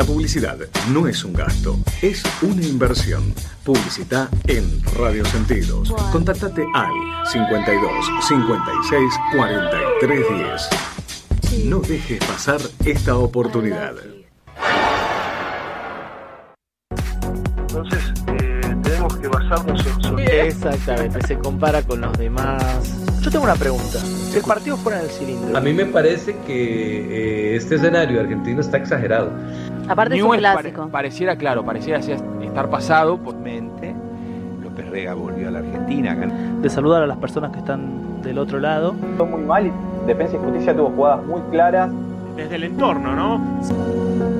La publicidad no es un gasto, es una inversión. Publicita en Radio Sentidos. Contáctate al 52 56 43 10. No dejes pasar esta oportunidad. Entonces, eh, tenemos que basarnos en... Exactamente, se compara con los demás. Yo tengo una pregunta. Si el partido fuera en el cilindro. A mí me parece que eh, este escenario argentino está exagerado. Aparte es un clásico. pareciera, claro, pareciera estar pasado por mente. López Rega volvió a la Argentina. De saludar a las personas que están del otro lado. Fue muy mal y Defensa y Justicia tuvo jugadas muy claras. Desde el entorno, ¿no?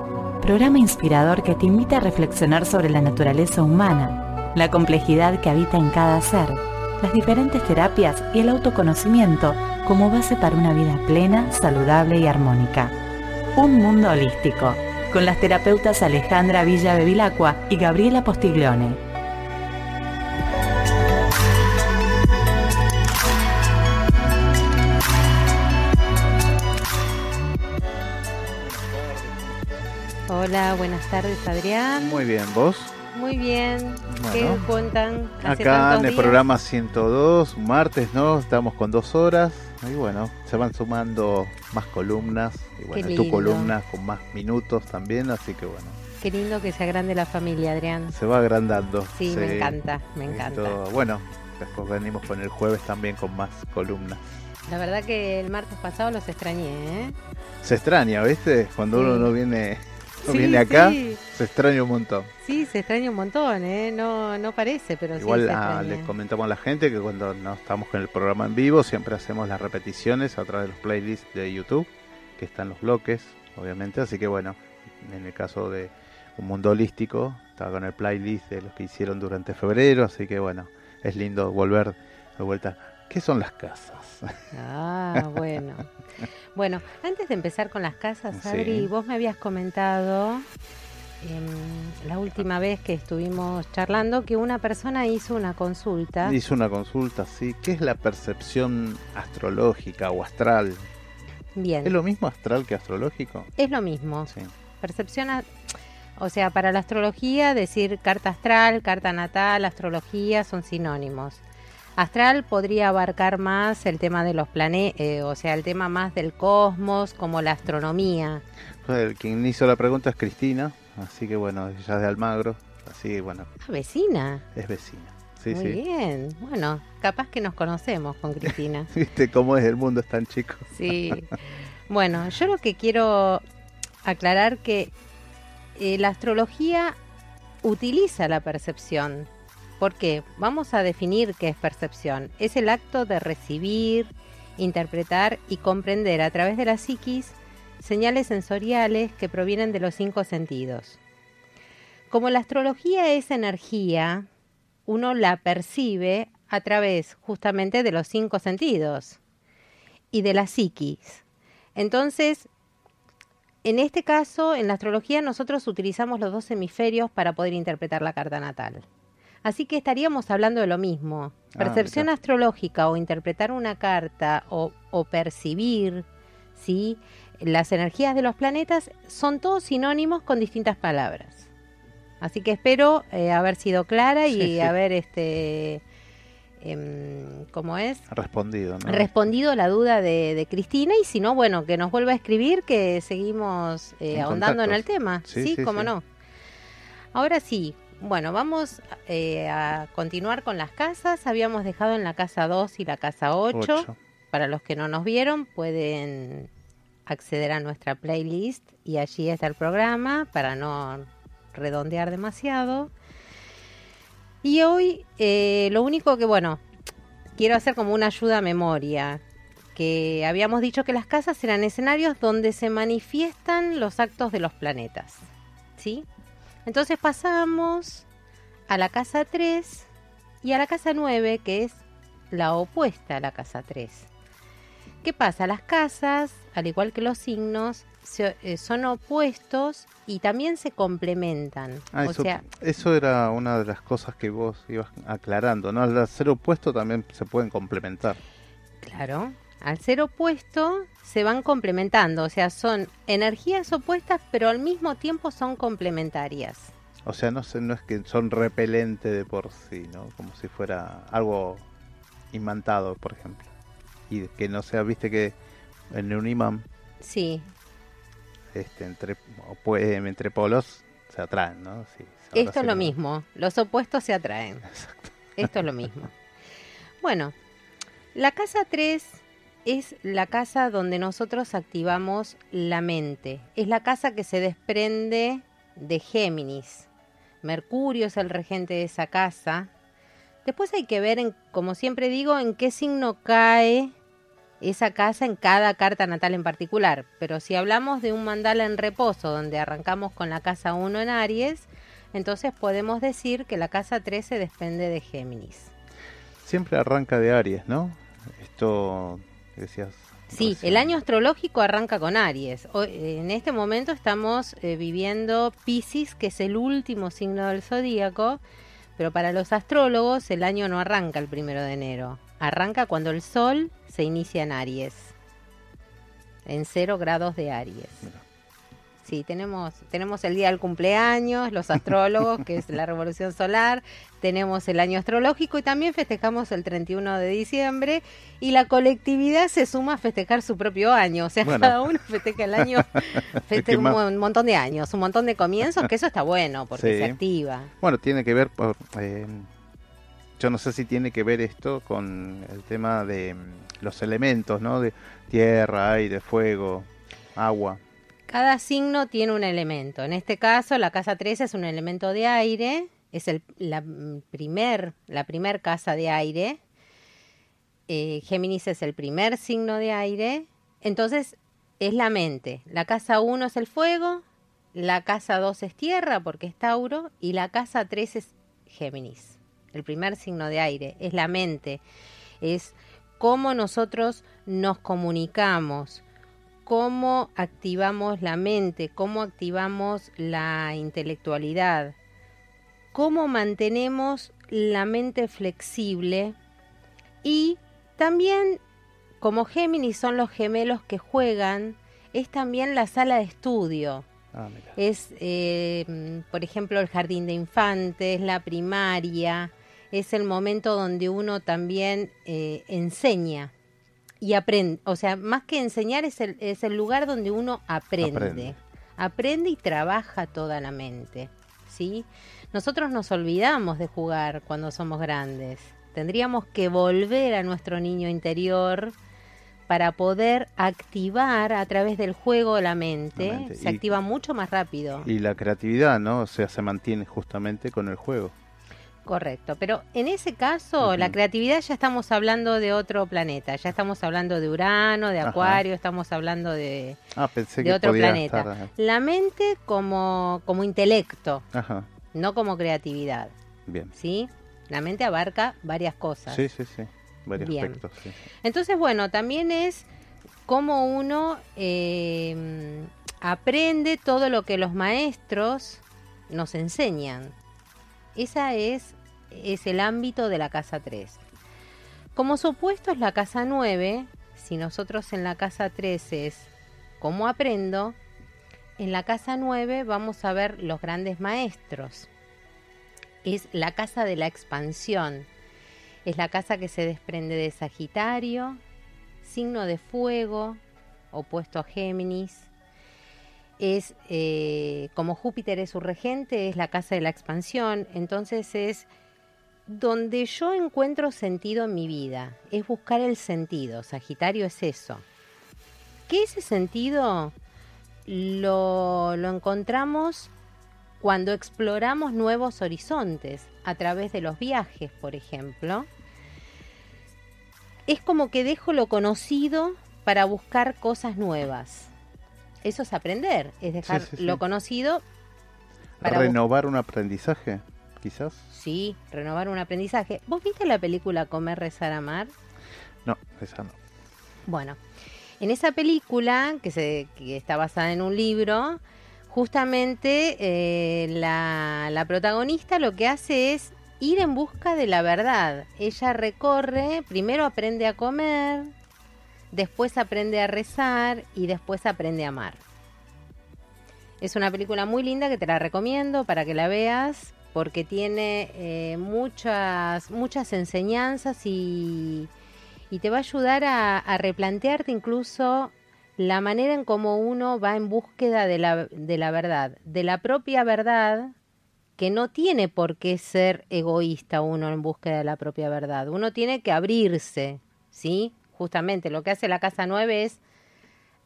programa inspirador que te invita a reflexionar sobre la naturaleza humana, la complejidad que habita en cada ser, las diferentes terapias y el autoconocimiento como base para una vida plena, saludable y armónica. Un mundo holístico, con las terapeutas Alejandra Villa Bevilacqua y Gabriela Postiglione Hola, buenas tardes Adrián. Muy bien, ¿vos? Muy bien. ¿Qué cuentan? acá en el programa 102, martes, ¿no? Estamos con dos horas. Y bueno, se van sumando más columnas. Y bueno, tu columna con más minutos también, así que bueno. Qué lindo que se agrande la familia, Adrián. Se va agrandando. Sí, me encanta, me encanta. bueno, después venimos con el jueves también con más columnas. La verdad que el martes pasado los extrañé, ¿eh? Se extraña, ¿viste? Cuando uno no viene viene acá, se extraña un montón. Sí, se extraña un montón, ¿eh? No, no parece, pero Igual sí. Igual le comentamos a la gente que cuando no estamos con el programa en vivo, siempre hacemos las repeticiones a través de los playlists de YouTube, que están los bloques, obviamente. Así que bueno, en el caso de Un Mundo Holístico, estaba con el playlist de los que hicieron durante febrero, así que bueno, es lindo volver de vuelta. ¿Qué son las casas? Ah, bueno. Bueno, antes de empezar con las casas, Adri, vos me habías comentado em, la última vez que estuvimos charlando que una persona hizo una consulta. Hizo una consulta, sí. ¿Qué es la percepción astrológica o astral? Bien. ¿Es lo mismo astral que astrológico? Es lo mismo. Sí. Percepción, o sea, para la astrología decir carta astral, carta natal, astrología son sinónimos. Astral podría abarcar más el tema de los planetas, eh, o sea, el tema más del cosmos, como la astronomía. Pues, quien hizo la pregunta es Cristina, así que bueno, ella es de Almagro, así bueno. Ah, vecina. Es vecina. Sí, Muy bien, bueno, capaz que nos conocemos con Cristina. ¿Viste cómo es el mundo es tan chico? sí. Bueno, yo lo que quiero aclarar que eh, la astrología utiliza la percepción ¿Por qué? Vamos a definir qué es percepción. Es el acto de recibir, interpretar y comprender a través de la psiquis señales sensoriales que provienen de los cinco sentidos. Como la astrología es energía, uno la percibe a través justamente de los cinco sentidos y de la psiquis. Entonces, en este caso, en la astrología nosotros utilizamos los dos hemisferios para poder interpretar la carta natal. Así que estaríamos hablando de lo mismo. Ah, Percepción astrológica o interpretar una carta o, percibir ¿sí? las energías de los planetas son todos sinónimos con distintas palabras. Así que espero eh, haber sido clara y haber este em, ¿cómo es? Respondido, ¿no? Respondido la duda de, Cristina y si no, bueno, que nos vuelva a escribir, que seguimos eh, ahondando en el tema. Sí, sí cómo no. Ahora sí, bueno, vamos eh, a continuar con las casas. Habíamos dejado en la casa 2 y la casa 8. Para los que no nos vieron, pueden acceder a nuestra playlist y allí está el programa para no redondear demasiado. Y hoy eh, lo único que, bueno, quiero hacer como una ayuda a memoria, que habíamos dicho que las casas eran escenarios donde se manifiestan los actos de los planetas. ¿Sí? Entonces pasamos a la casa 3 y a la casa 9, que es la opuesta a la casa 3. ¿Qué pasa? Las casas, al igual que los signos, eh, son opuestos y también se complementan. Ah, eso, eso era una de las cosas que vos ibas aclarando, ¿no? Al ser opuesto también se pueden complementar. Claro, al ser opuesto se van complementando, o sea, son energías opuestas pero al mismo tiempo son complementarias. O sea, no, no es que son repelentes de por sí, ¿no? Como si fuera algo imantado, por ejemplo. Y que no sea, viste que en un imán. Sí. Este, entre, entre polos se atraen, ¿no? Esto es lo mismo. Los opuestos se atraen. Exacto. Esto es lo mismo. Bueno, la casa 3 es la casa donde nosotros activamos la mente. Es la casa que se desprende de Géminis. Mercurio es el regente de esa casa. Después hay que ver, en, como siempre digo, en qué signo cae esa casa en cada carta natal en particular. Pero si hablamos de un mandala en reposo, donde arrancamos con la casa 1 en Aries, entonces podemos decir que la casa 3 se desprende de Géminis. Siempre arranca de Aries, ¿no? Esto decías. Sí, el año astrológico arranca con Aries. en este momento estamos eh, viviendo Pisces, que es el último signo del zodíaco, pero para los astrólogos el año no arranca el primero de enero. Arranca cuando el Sol se inicia en Aries, en cero grados de Aries. Sí, tenemos, tenemos el día del cumpleaños, los astrólogos, que es la revolución solar, tenemos el año astrológico y también festejamos el 31 de diciembre y la colectividad se suma a festejar su propio año, o sea, cada uno festeja el año, festeja un, montón de años, un montón de comienzos, que eso está bueno porque se activa. Bueno, tiene que ver, por, eh, yo no sé si tiene que ver esto con el tema de mm, los elementos, ¿no? De tierra, aire, fuego, agua. Cada signo tiene un elemento. En este caso, la casa 13 es un elemento de aire, es el, la, primer, la casa de aire. Eh, Géminis es el primer signo de aire. Entonces, es la mente. La casa 1 es el fuego, la casa 2 es tierra porque es Tauro y la casa 3 es Géminis. El primer signo de aire es la mente. Es cómo nosotros nos comunicamos, cómo activamos la mente, cómo activamos la intelectualidad, cómo mantenemos la mente flexible y también como Géminis son los gemelos que juegan, es también la sala de estudio. Ah, es, eh, por ejemplo, el jardín de infantes, la primaria, es el momento donde uno también eh, enseña y aprende, o sea, más que enseñar es el, es el lugar donde uno aprende. aprende. y trabaja toda la mente, ¿sí? Nosotros nos olvidamos de jugar cuando somos grandes. Tendríamos que volver a nuestro niño interior para poder activar a través del juego la mente. Se activa mucho más rápido. Y la creatividad, ¿no? O sea, se mantiene justamente con el juego. Correcto, pero en ese caso la creatividad ya estamos hablando de otro planeta, ya estamos hablando de Urano, de Acuario, estamos hablando de, ah, de otro planeta. La mente como, como intelecto, no como creatividad. Bien. ¿Sí? La mente abarca varias cosas. Sí, sí, sí, varios aspectos. Entonces, bueno, también es como uno eh, aprende todo lo que los maestros nos enseñan. Esa es, es el ámbito de la casa 3. Como supuesto es la casa 9, si nosotros en la casa 3 es cómo aprendo, en la casa 9 vamos a ver los grandes maestros. Es la casa de la expansión. Es la casa que se desprende de Sagitario, signo de fuego, opuesto a Géminis, es, eh, como Júpiter es su regente, es la casa de la expansión, entonces es donde yo encuentro sentido en mi vida, es buscar el sentido, Sagitario es eso. que ese sentido lo, lo encontramos cuando exploramos nuevos horizontes a través de los viajes, por ejemplo. Es como que dejo lo conocido para buscar cosas nuevas. Eso es aprender, es dejar Sí, sí, sí. lo conocido para Renovar un aprendizaje, quizás. Sí, renovar un aprendizaje. ¿Vos viste la película Comer, Rezar, Amar? No, esa no. Bueno, en esa película, que, se, que está basada en un libro, justamente eh, la, la protagonista lo que hace es ir en busca de la verdad. Ella recorre, primero aprende a comer, después aprende a rezar y después aprende a amar. Es una película muy linda que te la recomiendo para que la veas porque tiene eh, muchas, muchas enseñanzas y, y te va a ayudar a, replantearte incluso la manera en cómo uno va en búsqueda de la, de la verdad, de la propia verdad, que no tiene por qué ser egoísta uno en búsqueda de la propia verdad. Uno tiene que abrirse, ¿sí? Justamente lo que hace la Casa 9 es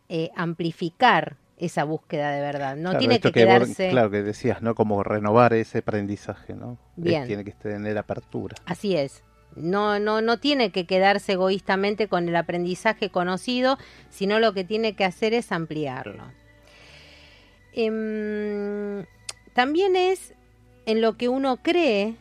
eh, amplificar esa búsqueda de verdad. No Claro, tiene que vos- quedarse... claro, que decías, ¿no? Como renovar ese aprendizaje, ¿no? Es- Bien. tiene que tener apertura. Así es. No, no, no tiene que quedarse egoístamente con el aprendizaje conocido, sino lo que tiene que hacer es ampliarlo. Em, también es en lo que uno cree,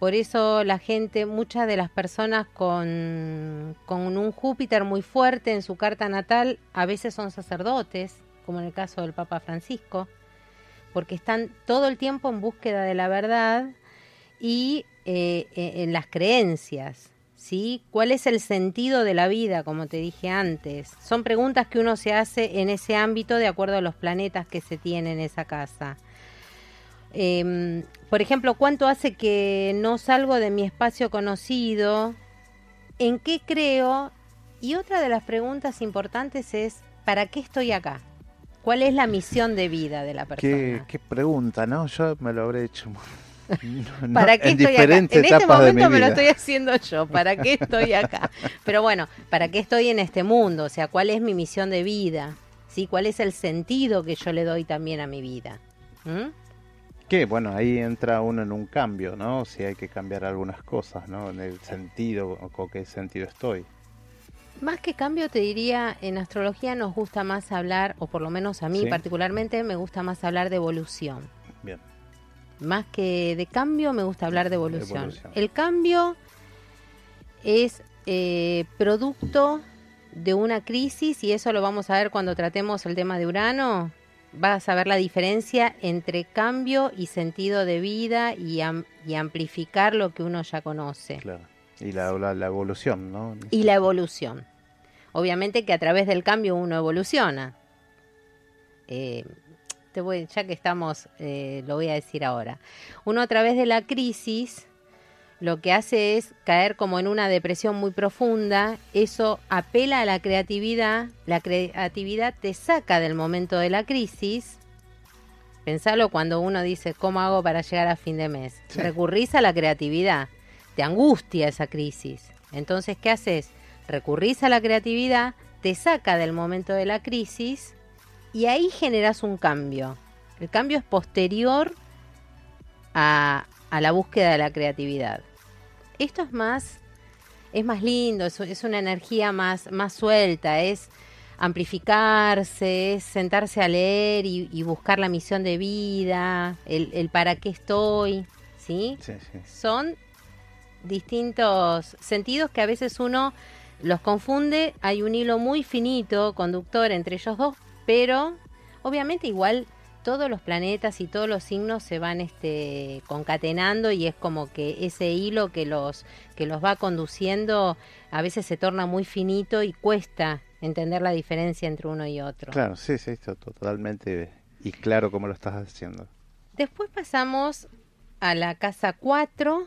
por eso la gente, muchas de las personas con, con un Júpiter muy fuerte en su carta natal, a veces son sacerdotes, como en el caso del Papa Francisco, porque están todo el tiempo en búsqueda de la verdad y eh, eh, en las creencias, ¿sí? ¿Cuál es el sentido de la vida, como te dije antes? Son preguntas que uno se hace en ese ámbito de acuerdo a los planetas que se tienen en esa casa. Em, por ejemplo, ¿cuánto hace que no salgo de mi espacio conocido? ¿En qué creo? Y otra de las preguntas importantes es, ¿para qué estoy acá? ¿Cuál es la misión de vida de la persona? ¿Qué, qué pregunta, ¿no? Yo me lo habré hecho no, ¿Para qué en estoy acá? En este momento me lo estoy haciendo yo. ¿Para qué estoy acá? Pero bueno, ¿para qué estoy en este mundo? O sea, ¿cuál es mi misión de vida? ¿Sí? ¿Cuál es el sentido que yo le doy también a mi vida? ¿Mm? Que bueno, ahí entra uno en un cambio, ¿no? Si hay que cambiar algunas cosas, ¿no? En el sentido, o con qué sentido estoy. Más que cambio, te diría, en astrología nos gusta más hablar, o por lo menos a mí Sí. particularmente, me gusta más hablar de evolución. Bien. Más que de cambio, me gusta hablar de evolución. Evolución. El cambio es eh, producto de una crisis y eso lo vamos a ver cuando tratemos el tema de Urano. Vas a ver la diferencia entre cambio y sentido de vida y, am- y amplificar lo que uno ya conoce. Claro. Y la, la, la evolución, ¿no? Y la evolución. Obviamente que a través del cambio uno evoluciona. Eh, te voy, ya que estamos, eh, lo voy a decir ahora. Uno a través de la crisis lo que hace es caer como en una depresión muy profunda. Eso apela a la creatividad. La creatividad te saca del momento de la crisis. Pensalo cuando uno dice, ¿cómo hago para llegar a fin de mes? Sí. Recurrís a la creatividad. Te angustia esa crisis. Entonces, ¿qué haces? Recurrís a la creatividad, te saca del momento de la crisis y ahí generas un cambio. El cambio es posterior a, a la búsqueda de la creatividad. Esto es más, es más lindo, es, es una energía más, más suelta, es amplificarse, es sentarse a leer y, y buscar la misión de vida, el, el para qué estoy, ¿sí? Sí, sí. Son distintos sentidos que a veces uno los confunde. Hay un hilo muy finito, conductor entre ellos dos, pero obviamente igual todos los planetas y todos los signos se van este concatenando y es como que ese hilo que los que los va conduciendo a veces se torna muy finito y cuesta entender la diferencia entre uno y otro. Claro, sí, sí, totalmente y claro como lo estás haciendo. Después pasamos a la casa 4,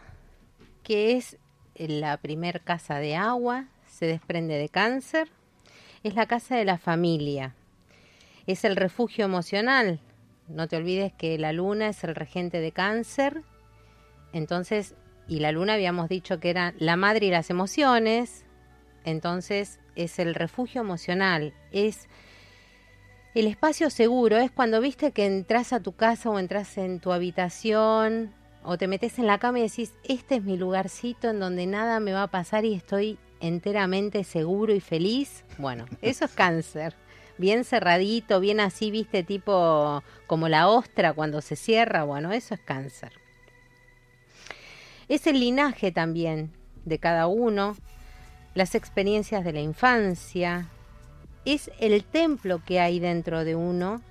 que es la primer casa de agua, se desprende de cáncer. Es la casa de la familia. Es el refugio emocional. No te olvides que la luna es el regente de cáncer. Entonces, y la luna habíamos dicho que era la madre y las emociones. Entonces, es el refugio emocional, es el espacio seguro, es cuando viste que entras a tu casa o entras en tu habitación o te metes en la cama y decís, este es mi lugarcito en donde nada me va a pasar y estoy enteramente seguro y feliz. Bueno, eso es cáncer. Bien cerradito, bien así, viste, tipo como la ostra cuando se cierra. Bueno, eso es cáncer. Es el linaje también de cada uno, las experiencias de la infancia, es el templo que hay dentro de uno.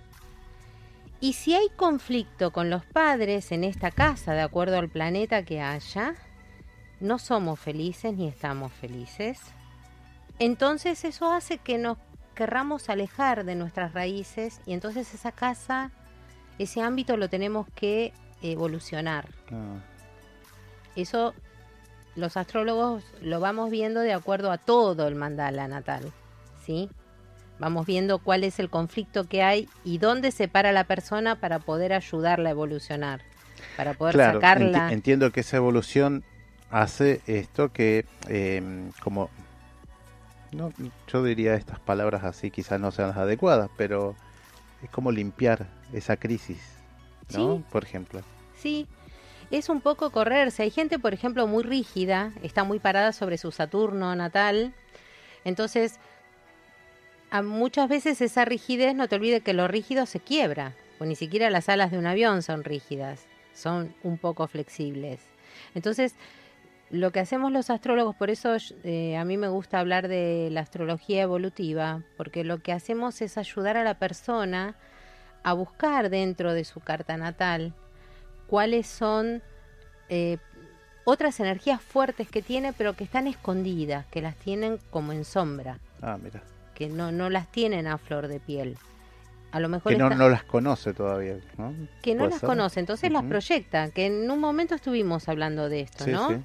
Y si hay conflicto con los padres en esta casa, de acuerdo al planeta que haya, no somos felices ni estamos felices. Entonces eso hace que nos querramos alejar de nuestras raíces y entonces esa casa, ese ámbito lo tenemos que evolucionar. Ah. Eso los astrólogos lo vamos viendo de acuerdo a todo el mandala natal, ¿sí? Vamos viendo cuál es el conflicto que hay y dónde se para la persona para poder ayudarla a evolucionar, para poder sacarla. entiendo que esa evolución hace esto que, em, como, no, yo diría estas palabras así, quizás no sean las adecuadas, pero es como limpiar esa crisis, ¿no? Por ejemplo. Sí, es un poco correrse. Hay gente, por ejemplo, muy rígida, está muy parada sobre su Saturno natal, entonces muchas veces esa rigidez, no te olvides que lo rígido se quiebra, pues ni siquiera las alas de un avión son rígidas, son un poco flexibles. Entonces, lo que hacemos los astrólogos, por eso eh, a mí me gusta hablar de la astrología evolutiva, porque lo que hacemos es ayudar a la persona a buscar dentro de su carta natal cuáles son eh, otras energías fuertes que tiene, pero que están escondidas, que las tienen como en sombra. Ah, mira que no, no las tienen a flor de piel. A lo mejor que no, no las conoce todavía, ¿no? Que no las conoce, entonces las proyecta, que en un momento estuvimos hablando de esto, ¿no?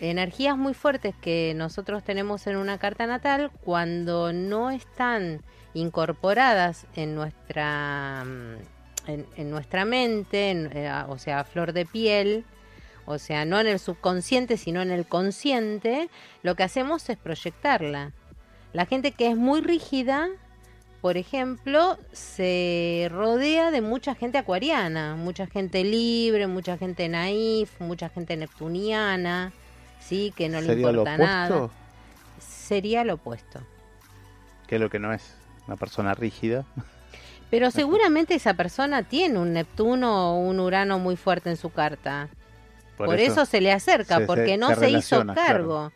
Energías muy fuertes que nosotros tenemos en una carta natal cuando no están incorporadas en nuestra mm, en, nuestra mente, eh, o sea, flor de piel, o sea, no en el subconsciente, sino en el consciente, lo que hacemos es proyectarla. La gente que es muy rígida, por ejemplo, se rodea de mucha gente acuariana, mucha gente libre, mucha gente naif, mucha gente neptuniana, sí, que no le importa nada. Sería lo opuesto. Que lo que no es una persona rígida. Pero seguramente esa persona tiene un Neptuno o un Urano muy fuerte en su carta. Por, eso, se le acerca, porque no se, hizo cargo.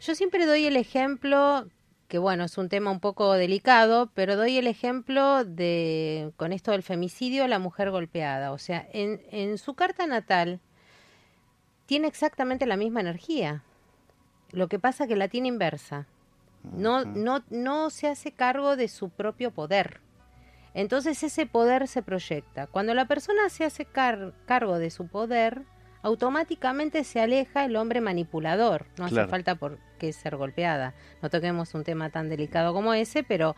Yo siempre doy el ejemplo que bueno, es un tema un poco delicado, pero doy el ejemplo de, con esto del femicidio, la mujer golpeada. O sea, en, en su carta natal tiene exactamente la misma energía. Lo que pasa que la tiene inversa. No, no, no se hace cargo de su propio poder. Entonces ese poder se proyecta. Cuando la persona se hace cargo de su poder, automáticamente se aleja el hombre manipulador. No hace falta por qué ser golpeada. No toquemos un tema tan delicado como ese, pero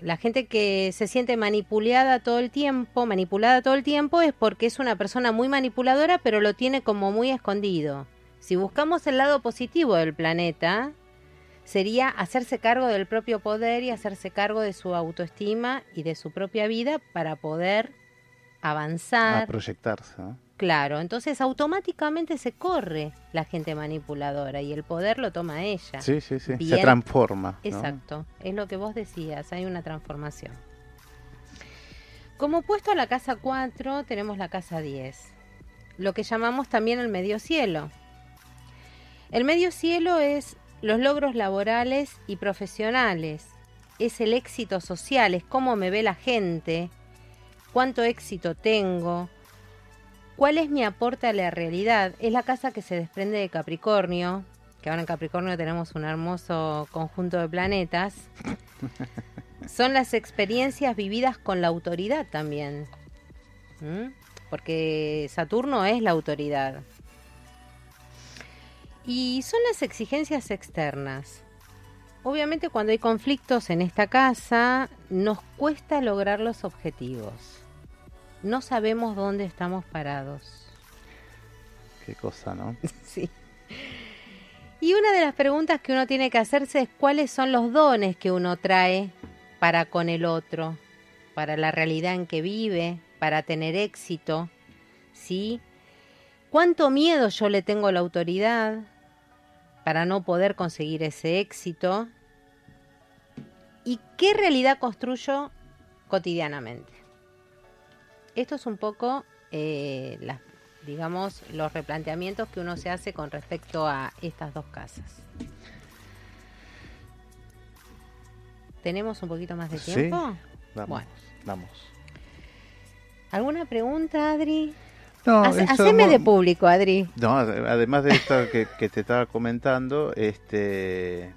la gente que se siente manipulada todo el tiempo, manipulada todo el tiempo, es porque es una persona muy manipuladora, pero lo tiene como muy escondido. Si buscamos el lado positivo del planeta, sería hacerse cargo del propio poder y hacerse cargo de su autoestima y de su propia vida para poder avanzar. A proyectarse. Claro, entonces automáticamente se corre la gente manipuladora y el poder lo toma ella. Sí, sí, sí. Se transforma. Exacto, es lo que vos decías, hay una transformación. Como puesto a la casa 4 tenemos la casa 10, lo que llamamos también el medio cielo. El medio cielo es los logros laborales y profesionales, es el éxito social, es cómo me ve la gente, cuánto éxito tengo, ¿Cuál es mi aporte a la realidad? Es la casa que se desprende de Capricornio, que ahora en Capricornio tenemos un hermoso conjunto de planetas. Son las experiencias vividas con la autoridad también. Porque Saturno es la autoridad. Y son las exigencias externas. Obviamente cuando hay conflictos en esta casa nos cuesta lograr los objetivos no sabemos dónde estamos parados. Qué cosa, ¿no? sí. Y una de las preguntas que uno tiene que hacerse es cuáles son los dones que uno trae para con el otro, para la realidad en que vive, para tener éxito, ¿sí? ¿Cuánto miedo yo le tengo a la autoridad para no poder conseguir ese éxito? ¿Y qué realidad construyo cotidianamente? Esto es un poco, eh, digamos, los replanteamientos que uno se hace con respecto a estas dos casas. ¿Tenemos un poquito más de Sí, tiempo? Vamos, Bueno. vamos. ¿Alguna pregunta, Adri? No, haceme de público, Adri. No, ade- además de esto que, que te estaba comentando, este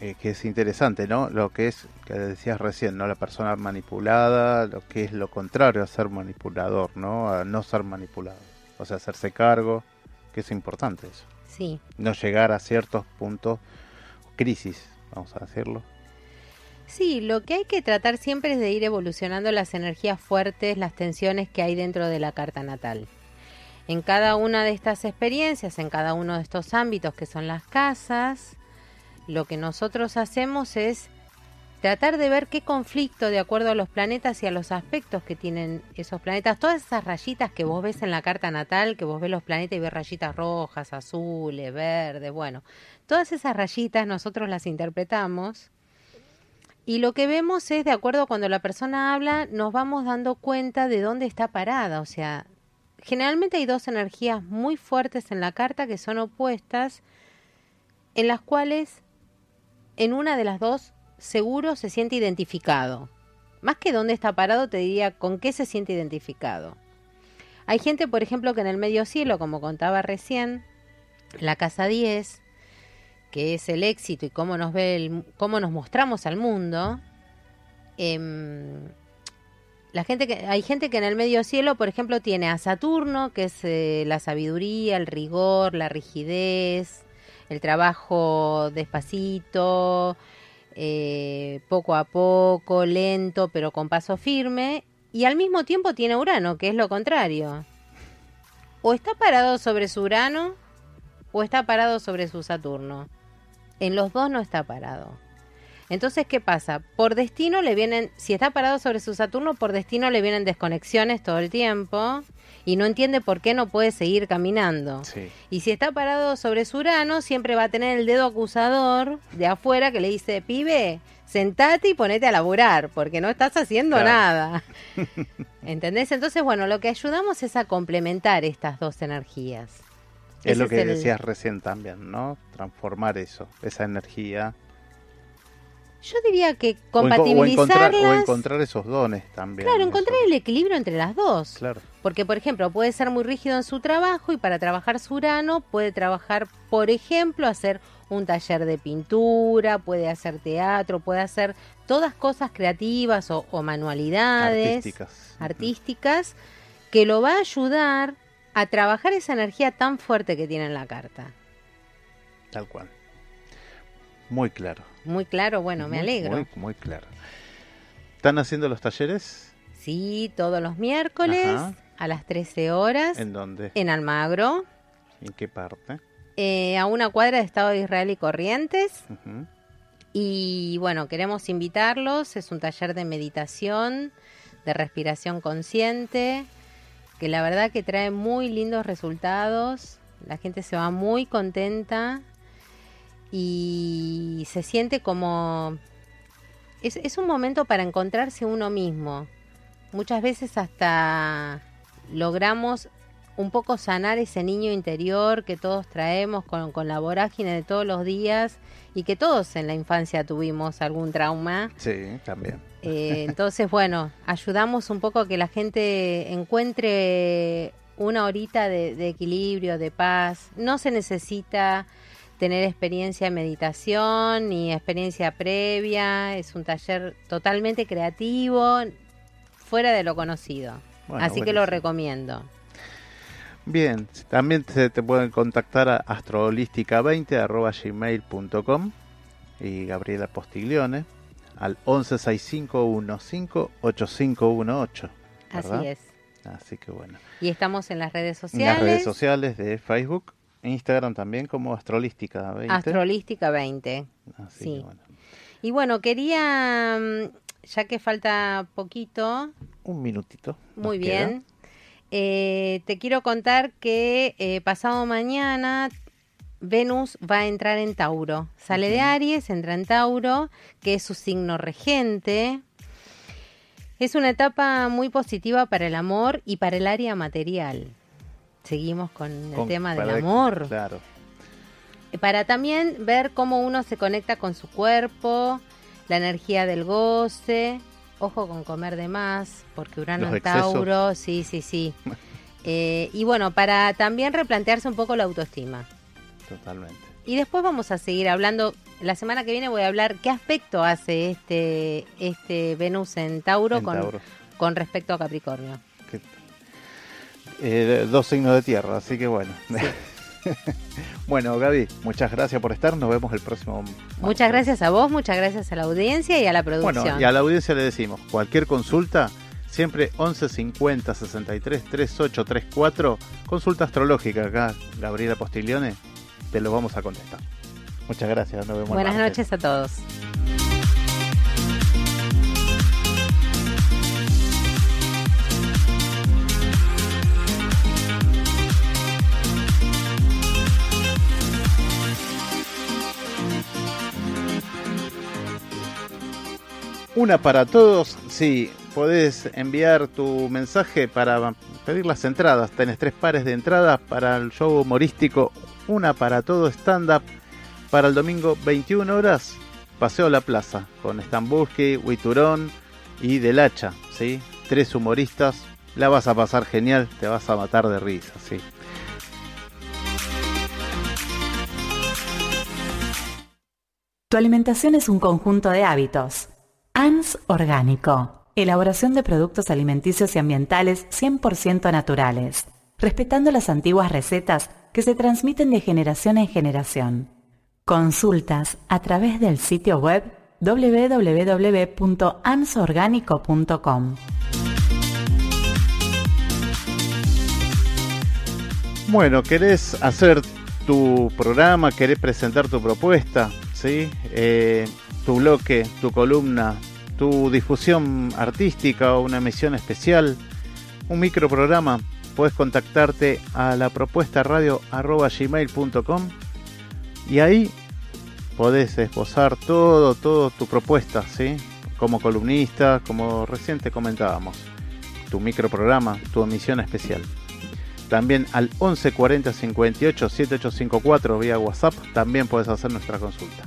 eh, que es interesante, ¿no? Lo que es, que decías recién, ¿no? La persona manipulada, lo que es lo contrario a ser manipulador, ¿no? A no ser manipulado. O sea, hacerse cargo, que es importante eso. Sí. No llegar a ciertos puntos, crisis, vamos a decirlo. Sí, lo que hay que tratar siempre es de ir evolucionando las energías fuertes, las tensiones que hay dentro de la carta natal. En cada una de estas experiencias, en cada uno de estos ámbitos que son las casas, lo que nosotros hacemos es tratar de ver qué conflicto de acuerdo a los planetas y a los aspectos que tienen esos planetas, todas esas rayitas que vos ves en la carta natal, que vos ves los planetas y ves rayitas rojas, azules, verdes, bueno, todas esas rayitas nosotros las interpretamos y lo que vemos es, de acuerdo a cuando la persona habla, nos vamos dando cuenta de dónde está parada. O sea, generalmente hay dos energías muy fuertes en la carta que son opuestas, en las cuales en una de las dos seguro se siente identificado. Más que dónde está parado, te diría con qué se siente identificado. Hay gente, por ejemplo, que en el medio cielo, como contaba recién, la casa 10, que es el éxito y cómo nos ve el- cómo nos mostramos al mundo em, la gente que hay gente que en el medio cielo por ejemplo tiene a Saturno que es eh, la sabiduría el rigor la rigidez el trabajo despacito eh, poco a poco lento pero con paso firme y al mismo tiempo tiene Urano que es lo contrario o está parado sobre su Urano o está parado sobre su Saturno en los dos no está parado. Entonces, ¿qué pasa? Por destino le vienen, si está parado sobre su Saturno, por destino le vienen desconexiones todo el tiempo y no entiende por qué no puede seguir caminando. Sí. Y si está parado sobre su Urano, siempre va a tener el dedo acusador de afuera que le dice, pibe, sentate y ponete a laburar, porque no estás haciendo Claro. nada. ¿Entendés? Entonces, bueno, lo que ayudamos es a complementar estas dos energías. Es Ese lo que el- decías recién también, ¿no? Transformar eso, esa energía. Yo diría que enco- o encontrar, o compatibilizarlas. encontrar esos dones también. Claro, eso. encontrar el equilibrio entre las dos. Claro. Porque, por ejemplo, puede ser muy rígido en su trabajo y para trabajar su Urano puede trabajar, por ejemplo, hacer un taller de pintura, puede hacer teatro, puede hacer todas cosas creativas o, o manualidades Artísticas. artísticas que lo va a ayudar a trabajar esa energía tan fuerte que tiene en la carta. Tal cual. Muy claro. Muy claro, bueno, me alegro. Muy, muy claro. ¿Están haciendo los talleres? Sí, todos los miércoles Ajá. a las 13 horas ¿En dónde? en Almagro. ¿En qué parte? eh, a una cuadra de Estado de Israel y Corrientes. Y bueno, queremos invitarlos. Es un taller de meditación, de respiración consciente, que la verdad que trae muy lindos resultados. La gente se va muy contenta y se siente como... Es, es un momento para encontrarse uno mismo. Muchas veces hasta logramos un poco sanar ese niño interior que todos traemos con, con la vorágine de todos los días y que todos en la infancia tuvimos algún trauma. Sí, también. Eh, entonces, bueno, ayudamos un poco a que la gente encuentre una horita de, de equilibrio, de paz. No se necesita tener experiencia en meditación ni experiencia previa. Es un taller totalmente creativo, fuera de lo conocido. Bueno, Así que lo recomiendo. Bien, también se te pueden contactar a astroholística20.gmail.com y Gabriela Postiglione al 1165158518. Así es. Así que bueno. Y estamos en las redes En sociales. las redes sociales de Facebook, Instagram también como Astrolística 20. Astrolística 20. Así sí. bueno. Y bueno, quería, mm, ya que falta poquito, Un minutito. muy bien, eh, te quiero contar que eh, pasado mañana Venus va a entrar en Tauro. Sale de Aries, entra en Tauro, que es su signo regente. Es una etapa muy positiva para el amor y para el área material. Seguimos con el Con- tema del amor. Claro. Para también ver cómo uno se conecta con su cuerpo, la energía del goce. Ojo con comer de más, porque Urano Los en excesos. Tauro, sí, sí, sí. Eh, y bueno, para también replantearse un poco la autoestima. Totalmente. Y después vamos a seguir hablando. La semana que viene voy a hablar qué aspecto hace este, este Venus en Tauro, En con, Tauro. con respecto a Capricornio. Eh, dos signos de tierra, así que bueno. bueno, Gaby, muchas gracias por estar. Nos vemos el próximo. Muchas gracias a vos, muchas gracias a la audiencia y a la producción. Bueno, y a la audiencia le decimos, cualquier consulta, siempre 11 50 63 38 34, consulta astrológica acá, Gabriela Postiglione, te lo vamos a contestar. Muchas gracias, nos vemos. Buenas noches a todos. Una para todos, sí, podés enviar tu mensaje para pedir las entradas. Tenés tres pares de entradas para el show humorístico, una para todo stand-up, para el domingo 21 horas, Paseo a la Plaza, con Stambulski, Huiturón y Del Hacha, ¿sí? Tres humoristas, la vas a pasar genial, te vas a matar de risa, ¿sí? Tu alimentación es un conjunto de hábitos. ANS Orgánico. Elaboración de productos alimenticios y ambientales 100% naturales, respetando las antiguas recetas que se transmiten de generación en generación. Consultas a través del sitio web www.ansorgánico.com. Bueno, ¿querés hacer tu programa? ¿Querés presentar tu propuesta? ¿Sí? Eh, tu bloque, tu columna, tu difusión artística o una emisión especial, un microprograma, puedes contactarte a la propuesta radio gmail.com y ahí podés esbozar todo, todo tu propuesta, ¿sí? Como columnista, como recién te comentábamos, tu microprograma, tu emisión especial. También al 11 40 58 7854 vía WhatsApp también puedes hacer nuestra consulta.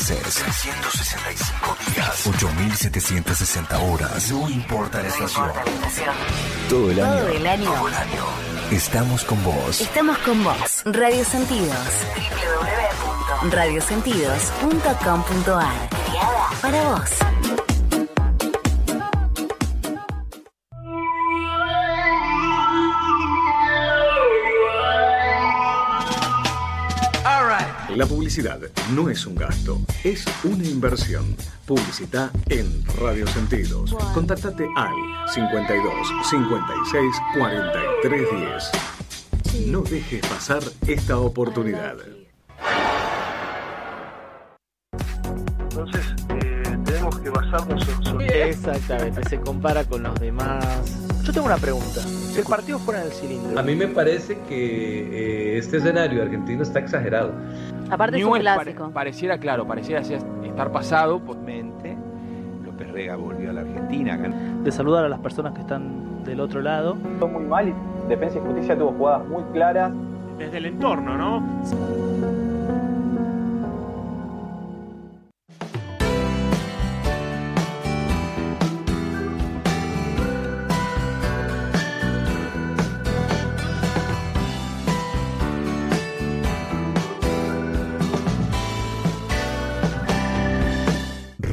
Meses, 365 días, 8760 horas. No importa la estación. Todo el año. Todo el año. Estamos con vos. Estamos con vos. Radio Sentidos. www.radiosentidos.com.ar. Creada para vos. La publicidad no es un gasto, es una inversión. Publicita en Radio Sentidos. Contactate al 52 56 43 10. No dejes pasar esta oportunidad. Entonces, eh, tenemos que basarnos en- Exactamente, se compara con los demás. Yo tengo una pregunta. Si el partido fuera en el cilindro. A mí me parece que eh, este escenario argentino está exagerado. Aparte es un Newell's pare- clásico. pareciera, claro, pareciera estar pasado por mente. López Rega volvió a la Argentina. De saludar a las personas que están del otro lado. Fue muy mal y Defensa y Justicia tuvo jugadas muy claras. Desde el entorno, ¿no?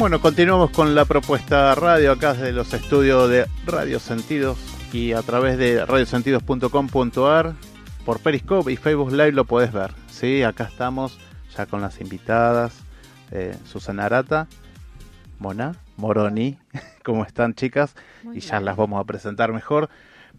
Bueno, continuamos con la propuesta radio acá desde los estudios de Radio Sentidos y a través de radiosentidos.com.ar por Periscope y Facebook Live lo podés ver. Sí, acá estamos ya con las invitadas, eh, Susana Arata, Mona, Moroni, ¿cómo están chicas? y ya las vamos a presentar mejor,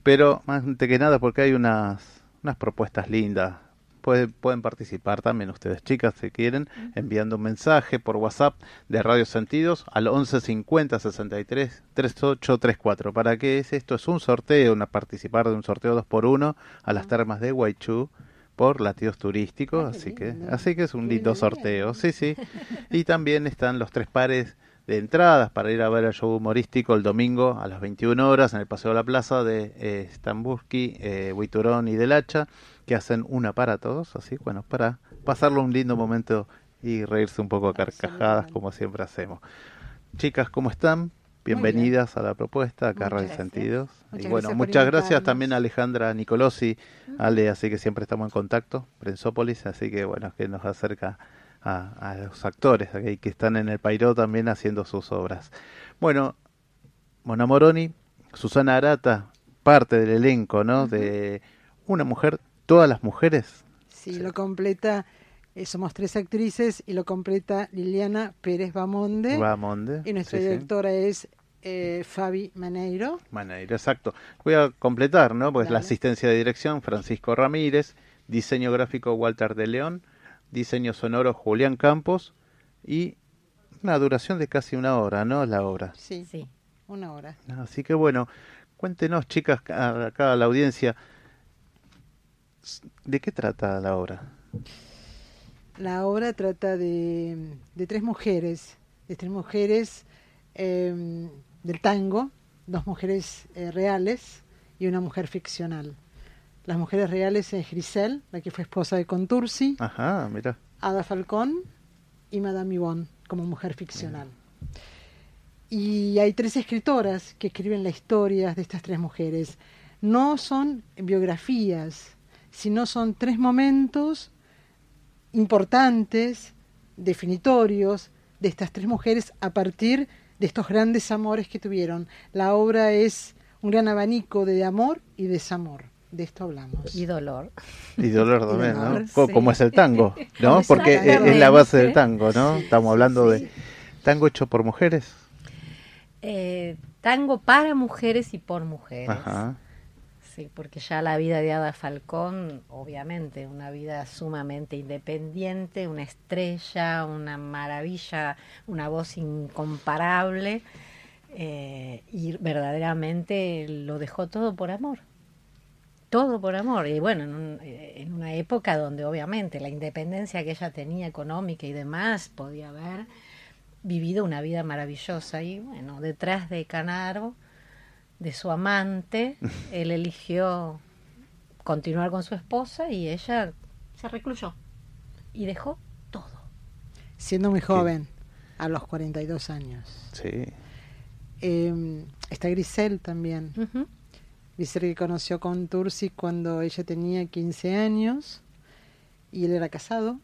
pero más antes que nada porque hay unas, unas propuestas lindas. Pueden, pueden participar también ustedes, chicas, si quieren, enviando un mensaje por WhatsApp de Radio Sentidos al 11 50 63 3834. ¿Para qué es esto? Es un sorteo, una participar de un sorteo 2 por 1 a las termas de Guaychú por latidos turísticos, así que así que es un lindo sorteo. Sí, sí. Y también están los tres pares de entradas para ir a ver el show humorístico el domingo a las 21 horas en el Paseo de la Plaza de eh, eh, Huiturón y Del Hacha, que hacen una para todos, así, bueno, para pasarlo un lindo momento y reírse un poco a carcajadas como siempre hacemos. Chicas, ¿cómo están? Bienvenidas a la propuesta acá Radio Sentidos. Muchas y bueno, muchas gracias también a Alejandra Nicolosi, Ale, así que siempre estamos en contacto, Prensópolis, así que bueno, que nos acerca a, a los actores aquí que están en el Pairó también haciendo sus obras. Bueno, Mona Moroni, Susana Arata, parte del elenco, ¿no? De una mujer, todas las mujeres. Sí, lo completa, eh, somos tres actrices y lo completa Liliana Pérez Bamonde. Bamonde, Y nuestra sí, sí. directora es eh, Fabi Maneiro. Maneiro, exacto. Voy a completar, ¿no? Pues la Dale. asistencia de dirección, Francisco Ramírez, diseño gráfico, Walter de León, diseño sonoro, Julián Campos, y una duración de casi una hora, ¿no? La obra. Sí, una hora. Así que bueno, cuéntenos, chicas, a- acá a la audiencia, ¿de qué trata la obra? La obra trata de, de tres mujeres, de tres mujeres eh, del tango, dos mujeres eh, reales y una mujer ficcional. Las mujeres reales es Grisel, la que fue esposa de Contursi, Ajá, mira. Ada Falcón y Madame Yvonne como mujer ficcional. Y hay tres escritoras que escriben las historias de estas tres mujeres. No son biografías, sino son tres momentos importantes, definitorios, de estas tres mujeres a partir de estos grandes amores que tuvieron. La obra es un gran abanico de amor y desamor. De esto hablamos. Y dolor. Y dolor también, ¿no? sí. Como es el tango, ¿no? Porque es la base del tango, ¿no? Estamos hablando de tango hecho por mujeres. Eh, tango para mujeres y por mujeres. Ajá. Sí, porque ya la vida de Ada Falcón, obviamente, una vida sumamente independiente, una estrella, una maravilla, una voz incomparable, eh, y verdaderamente lo dejó todo por amor. Todo por amor. Y bueno, en, un- eh, en una época donde obviamente la independencia que ella tenía económica y demás podía haber vivido una vida maravillosa. Y bueno, detrás de Canaro, de su amante, él eligió continuar con su esposa y ella se recluyó y dejó todo. Siendo muy joven, a los 42 años. Sí. Eh, está Grisel también. Grisel que conoció con Tursi cuando ella tenía 15 años y él era casado.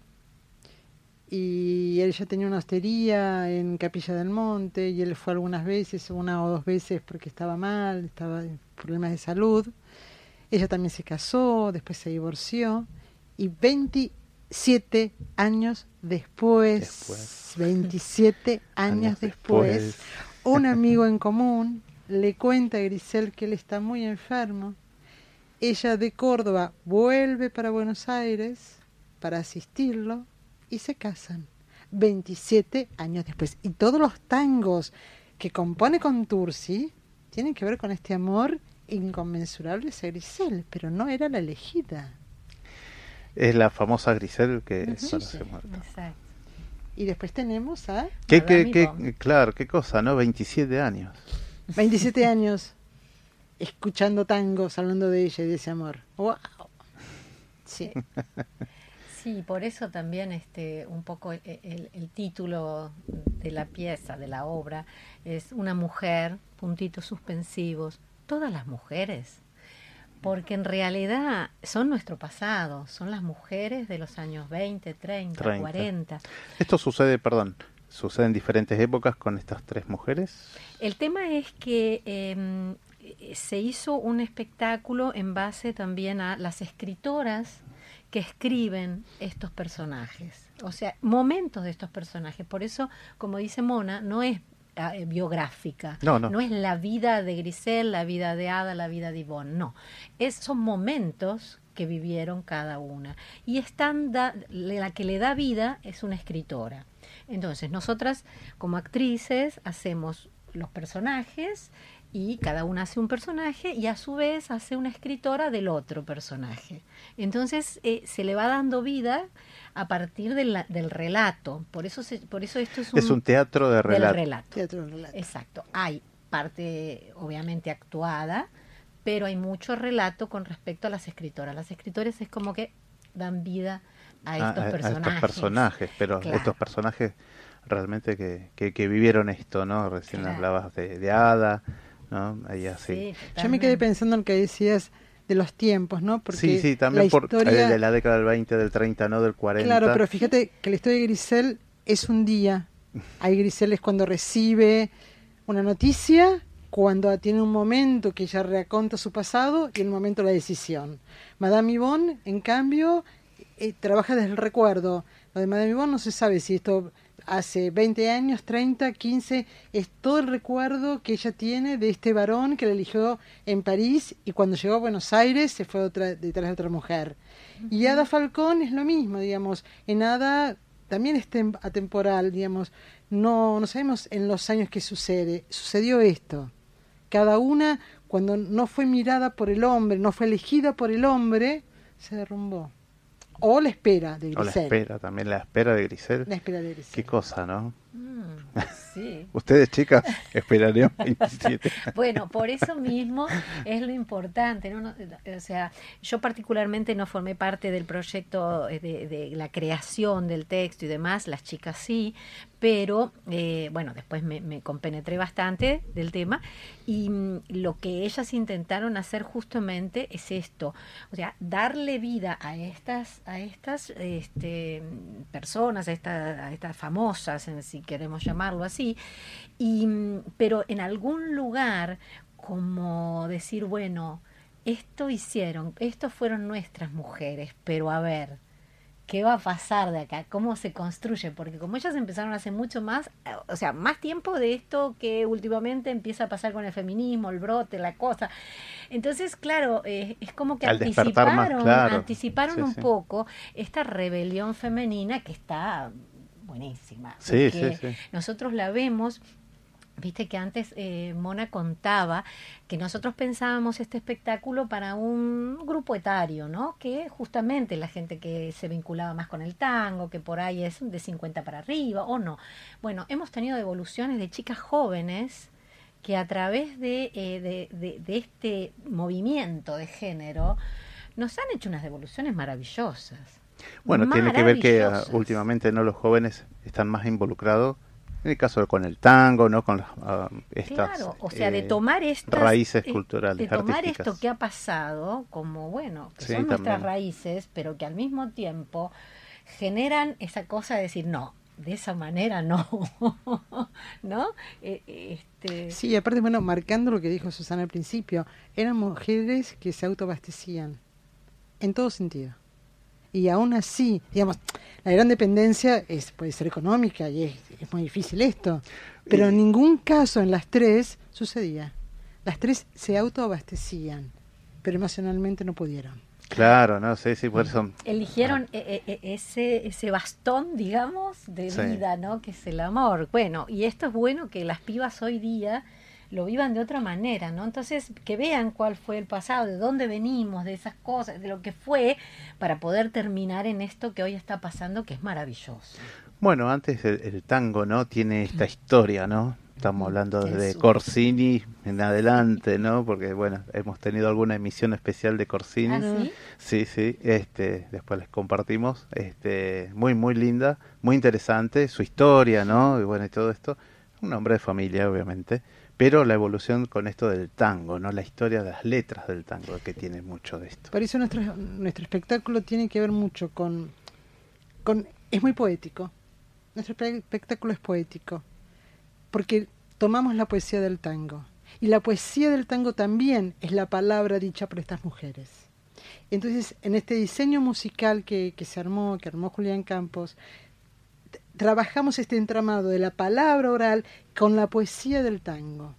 Y él ya tenía una hostería en Capilla del Monte y él fue algunas veces, una o dos veces porque estaba mal, estaba en problemas de salud. Ella también se casó, después se divorció y 27 años después, 27 años después, después. un amigo en común le cuenta a Grisel que él está muy enfermo. Ella de Córdoba vuelve para Buenos Aires para asistirlo y se casan. 27 años después. Y todos los tangos que compone con Tursi tienen que ver con este amor inconmensurable hacia Grisel, pero no era la elegida. Es la famosa Grisel que Ujú. conocemos. Exacto. Y después tenemos a ¿Qué, qué, qué- claro, qué cosa, ¿no? 27 años. 27 años escuchando tangos, hablando de ella y de ese amor. ¡Wow! Sí. Sí, por eso también este un poco el, el- el título de la pieza, de la obra, es Una mujer, puntitos suspensivos, todas las mujeres, porque en realidad son nuestro pasado, son las mujeres de los años 20, 30, 30. 40. Esto sucede, perdón, sucede en diferentes épocas con estas tres mujeres. El tema es que eh, se hizo un espectáculo en base también a las escritoras que escriben estos personajes, o sea, momentos de estos personajes. Por eso, como dice Mona, no es ah, eh, biográfica, No, no. es la vida de Grisel, la vida de Ada, la vida de Ivonne, no. Es, son momentos que vivieron cada una. Y están da- la que le da vida es una escritora. Entonces, nosotras como actrices hacemos los personajes y cada una hace un personaje y a su vez hace una escritora del otro personaje. Entonces eh, se le va dando vida a partir de la- del relato. Por eso, se- por eso esto es un, Es un teatro de del relato. relato. Teatro de relato. Exacto. Hay parte obviamente actuada, pero hay mucho relato con respecto a las escritoras. Las escritoras es como que dan vida a a- estos a- a personajes. estos personajes, pero Claro. estos personajes realmente que, que, que vivieron esto, ¿no? Recién Claro. hablabas de, de Ada, ¿no? Ahí así. Yo me quedé pensando en lo que decías de los tiempos, ¿no? Porque sí, sí, también la por historia... eh, de la década del 20, del 30, no del 40. Claro, pero fíjate que la historia de Grisel es un día. Ahí Grisel es cuando recibe una noticia, cuando tiene un momento que ella raconta su pasado y el momento de la decisión. Madame Yvonne, en cambio, eh, trabaja desde el recuerdo. Lo de Madame Yvonne no se sabe si esto hace 20 años, 30, 15, es todo el recuerdo que ella tiene de este varón que la eligió en París y cuando llegó a Buenos Aires se fue otra, detrás de otra mujer. Y Ada Falcón es lo mismo, digamos. En Ada también es tem- atemporal, digamos. No, no sabemos en los años que sucede. Sucedió esto. Cada una, cuando no fue mirada por el hombre, no fue elegida por el hombre, se derrumbó. O la espera de O la Grisel. espera, también la espera de Grisel. La espera de Grisel. Qué cosa, ¿no? Mm, sí. Ustedes, chicas, esperarían 27. Bueno, por eso mismo es lo importante, ¿no? No, O sea, yo particularmente no formé parte del proyecto eh, de, de la creación del texto y demás, las chicas sí, pero eh, bueno, después me, me compenetré bastante del tema y mm, lo que ellas intentaron hacer justamente es esto, o sea, darle vida a estas, a estas este, personas, a, esta- a estas famosas, en- si queremos llamarlo así, y, pero en algún lugar como decir, bueno, esto hicieron, estos fueron nuestras mujeres, pero a ver, qué va a pasar de acá, cómo se construye, porque como ellas empezaron hace mucho más, eh, o sea, más tiempo de esto que últimamente empieza a pasar con el feminismo, el brote, la cosa. Entonces, claro, eh, es como que Al despertar más, anticiparon, claro. anticiparon Sí, un sí. poco esta rebelión femenina que está buenísima. Sí, sí, sí. Nosotros la vemos Viste que antes eh, Mona contaba que nosotros pensábamos este espectáculo para un grupo etario, ¿no? Que justamente la gente que se vinculaba más con el tango, que por ahí es de 50 para arriba o no. Bueno, hemos tenido devoluciones de chicas jóvenes que a través de, eh, de, de- de este movimiento de género nos han hecho unas devoluciones maravillosas. Bueno, tiene que ver que ah, últimamente no los jóvenes están más involucrados, en el caso con el tango, no con las, ah, estas Claro, o sea, de eh, tomar estas raíces eh, culturales, de tomar artísticas. esto que ha pasado como bueno, que Sí, son nuestras también. raíces, pero que al mismo tiempo generan esa cosa de decir no, de esa manera no, ¿no? Eh, este, Sí, aparte, bueno, marcando lo que dijo Susana al principio, eran mujeres que se autoabastecían en todo sentido. Y aún así, digamos, la gran dependencia es, puede ser económica y es, es muy difícil esto, pero en ningún caso en las tres sucedía. Las tres se autoabastecían, pero emocionalmente no pudieron. Claro, no sé, sí, por eso. eligieron eh, eh, eh, ese, ese bastón, digamos, de Sí. vida, ¿no? Que es el amor. Bueno, y esto es bueno que las pibas hoy día lo vivan de otra manera, ¿no? Entonces, que vean cuál fue el pasado, de dónde venimos, de esas cosas, de lo que fue, para poder terminar en esto que hoy está pasando, que es maravilloso. Bueno, antes el, el tango, ¿no? Tiene esta historia, ¿no? Estamos hablando de Eso. Corsini en adelante, ¿no? Porque, bueno, hemos tenido alguna emisión especial de Corsini. ¿Ah, sí? Sí, sí, este, después les compartimos, este, muy, muy linda, muy interesante, su historia, ¿no? Y bueno, y todo esto, un hombre de familia, obviamente, pero la evolución con esto del tango, ¿no? La historia de las letras del tango, que tiene mucho de esto. Por eso nuestro, nuestro espectáculo tiene que ver mucho con, con... Es muy poético. Nuestro espe- espectáculo es poético. Porque tomamos la poesía del tango. Y la poesía del tango también es la palabra dicha por estas mujeres. Entonces, en este diseño musical que, que se armó, que armó Julián Campos, trabajamos este entramado de la palabra oral con la poesía del tango.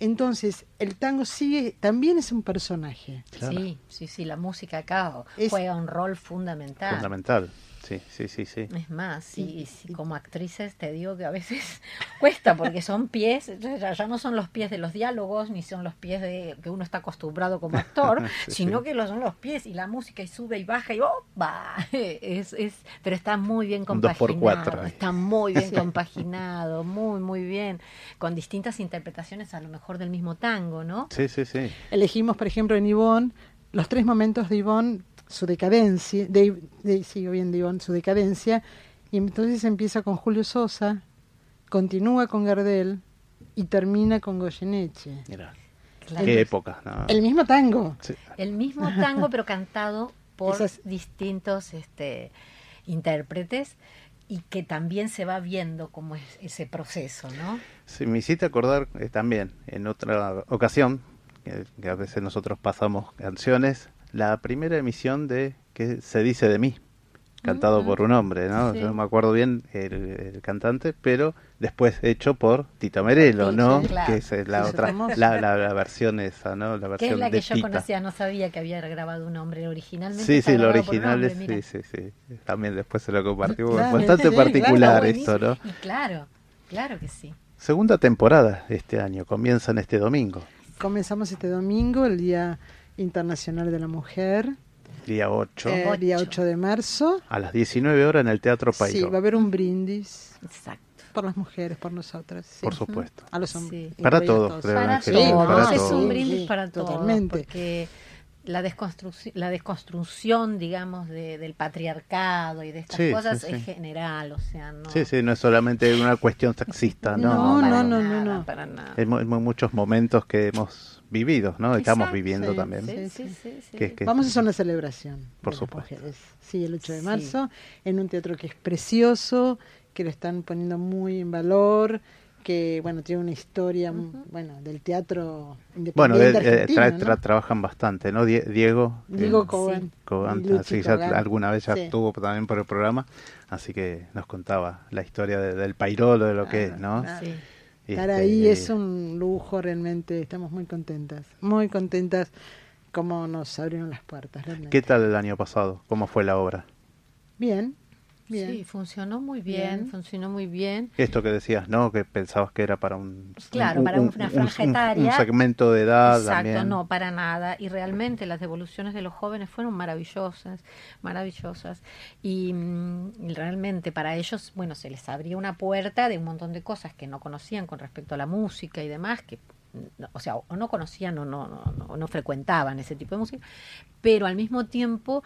Entonces, el tango sigue, también es un personaje. Sí, sí, sí, la música acá Es- juega un rol fundamental. Fundamental, sí, sí, sí, sí. Es más, sí, sí, como actrices te digo que a veces cuesta porque son pies, ya, ya no son los pies de los diálogos ni son los pies de que uno está acostumbrado como actor, Sí, sino sí. que lo son los pies y la música y sube y baja y ¡opa! Es, es, pero está muy bien Un dos por compaginado, cuatro está muy bien compaginado, muy muy bien, con distintas interpretaciones a lo mejor del mismo tango, ¿no? Sí, sí, sí. Elegimos, por ejemplo, en Ivonne, los tres momentos de Ivonne, su decadencia, de, de, sigo bien su decadencia, y entonces empieza con Julio Sosa, continúa con Gardel y termina con Goyeneche. Mira, Claro. qué época, ¿no? El mismo tango. Sí. El mismo tango, pero cantado por Esas- distintos este, intérpretes y que también se va viendo cómo es ese proceso, ¿no? Sí, me hiciste acordar eh, también, en otra ocasión, que, que a veces nosotros pasamos canciones, la primera emisión de que se dice de mí, cantado por un hombre, ¿no? sí. Yo no me acuerdo bien el, el cantante, pero después hecho por Tito Merelo, Sí, ¿no? sí, claro. Que es eh, la Sí, otra, la, la, la versión esa, ¿no? La Que versión es la de que yo Tita. conocía, no sabía que había grabado un hombre originalmente. Sí, sí, lo original es, sí, sí, sí. También después se lo compartimos. Claro, Bastante sí, particular claro, esto, ¿no? Y claro, claro que sí. Segunda temporada de este año, comienzan este domingo, Comenzamos este domingo, el Día Internacional de la Mujer, día 8, eh, Ocho. día 8 de marzo. a las 19 horas en el Teatro Sí, Pairo. va a haber un brindis Exacto. por las mujeres, por nosotras. sí. Por supuesto. A los hombres. Sí. Para todos, Para Sí, todos, es un brindis Sí, para todos, totalmente. porque la desconstrucción, la desconstrucción, digamos, de- del patriarcado y de estas Sí, cosas sí, sí. es general, o sea, no. Sí, sí, no es solamente una cuestión sexista, no. No, no, no, nada, no, no. para nada. Mu- muchos momentos que hemos vivido, ¿no? Estamos viviendo sí, también. Sí, sí, sí, sí. Que- que- Vamos a hacer una celebración. Por supuesto. mujeres. Sí, el 8 de Sí. marzo, en un teatro que es precioso, que lo están poniendo muy en valor, que bueno tiene una historia bueno del teatro bueno independiente eh, argentino, tra- ¿no? trabajan bastante no Die- Diego Diego eh, Coban. Luchi así ya alguna vez ya Sí. estuvo también por el programa así que nos contaba la historia de- del pairolo de lo que es no Ah, Sí. Y Estar este, ahí es un lujo realmente, estamos muy contentas, muy contentas como nos abrieron las puertas. Realmente. qué tal el año pasado cómo fue la obra Bien, bien. Sí, funcionó muy bien, Bien. funcionó muy bien. esto que decías no que pensabas que era para un Claro, un- para un- una un- franja un- etaria. un segmento de edad Exacto, también no, para nada. Y realmente las devoluciones de los jóvenes fueron maravillosas, maravillosas. Y, mm, y realmente para ellos, bueno, se les abría una puerta de un montón de cosas que no conocían con respecto a la música y demás, que, o sea, o no conocían o no, no, no, no frecuentaban ese tipo de música, pero al mismo tiempo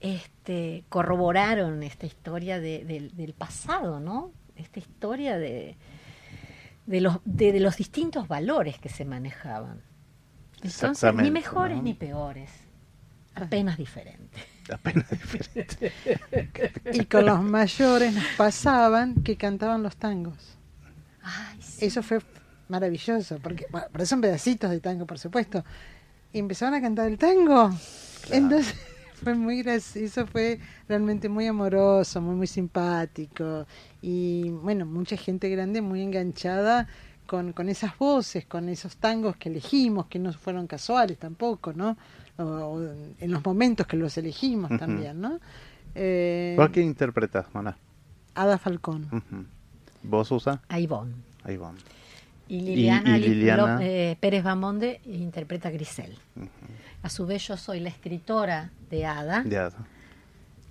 este, corroboraron esta historia de- del- del pasado, ¿no? Esta historia de, de los, de, de los distintos valores que se manejaban. Entonces, ni mejores ¿no? ni peores, apenas diferentes. apenas diferente Y con los mayores nos pasaban que cantaban los tangos. Eso fue maravilloso, porque bueno, pero son pedacitos de tango, por supuesto. Y empezaron a cantar el tango. Entonces fue muy gracioso, fue realmente muy amoroso, muy muy simpático y bueno, mucha gente grande muy enganchada con, con esas voces, con esos tangos que elegimos, que no fueron casuales tampoco, ¿no? O, o en los momentos que los elegimos también, ¿no? Eh, ¿Vos qué interpretas? Ada Falcón. ¿Vos, Susa? A Ivonne. A Ivonne. Y Liliana, y Liliana? Eh, Pérez Bamonde interpreta a Grisel. A su vez yo soy la escritora de Ada. Ya.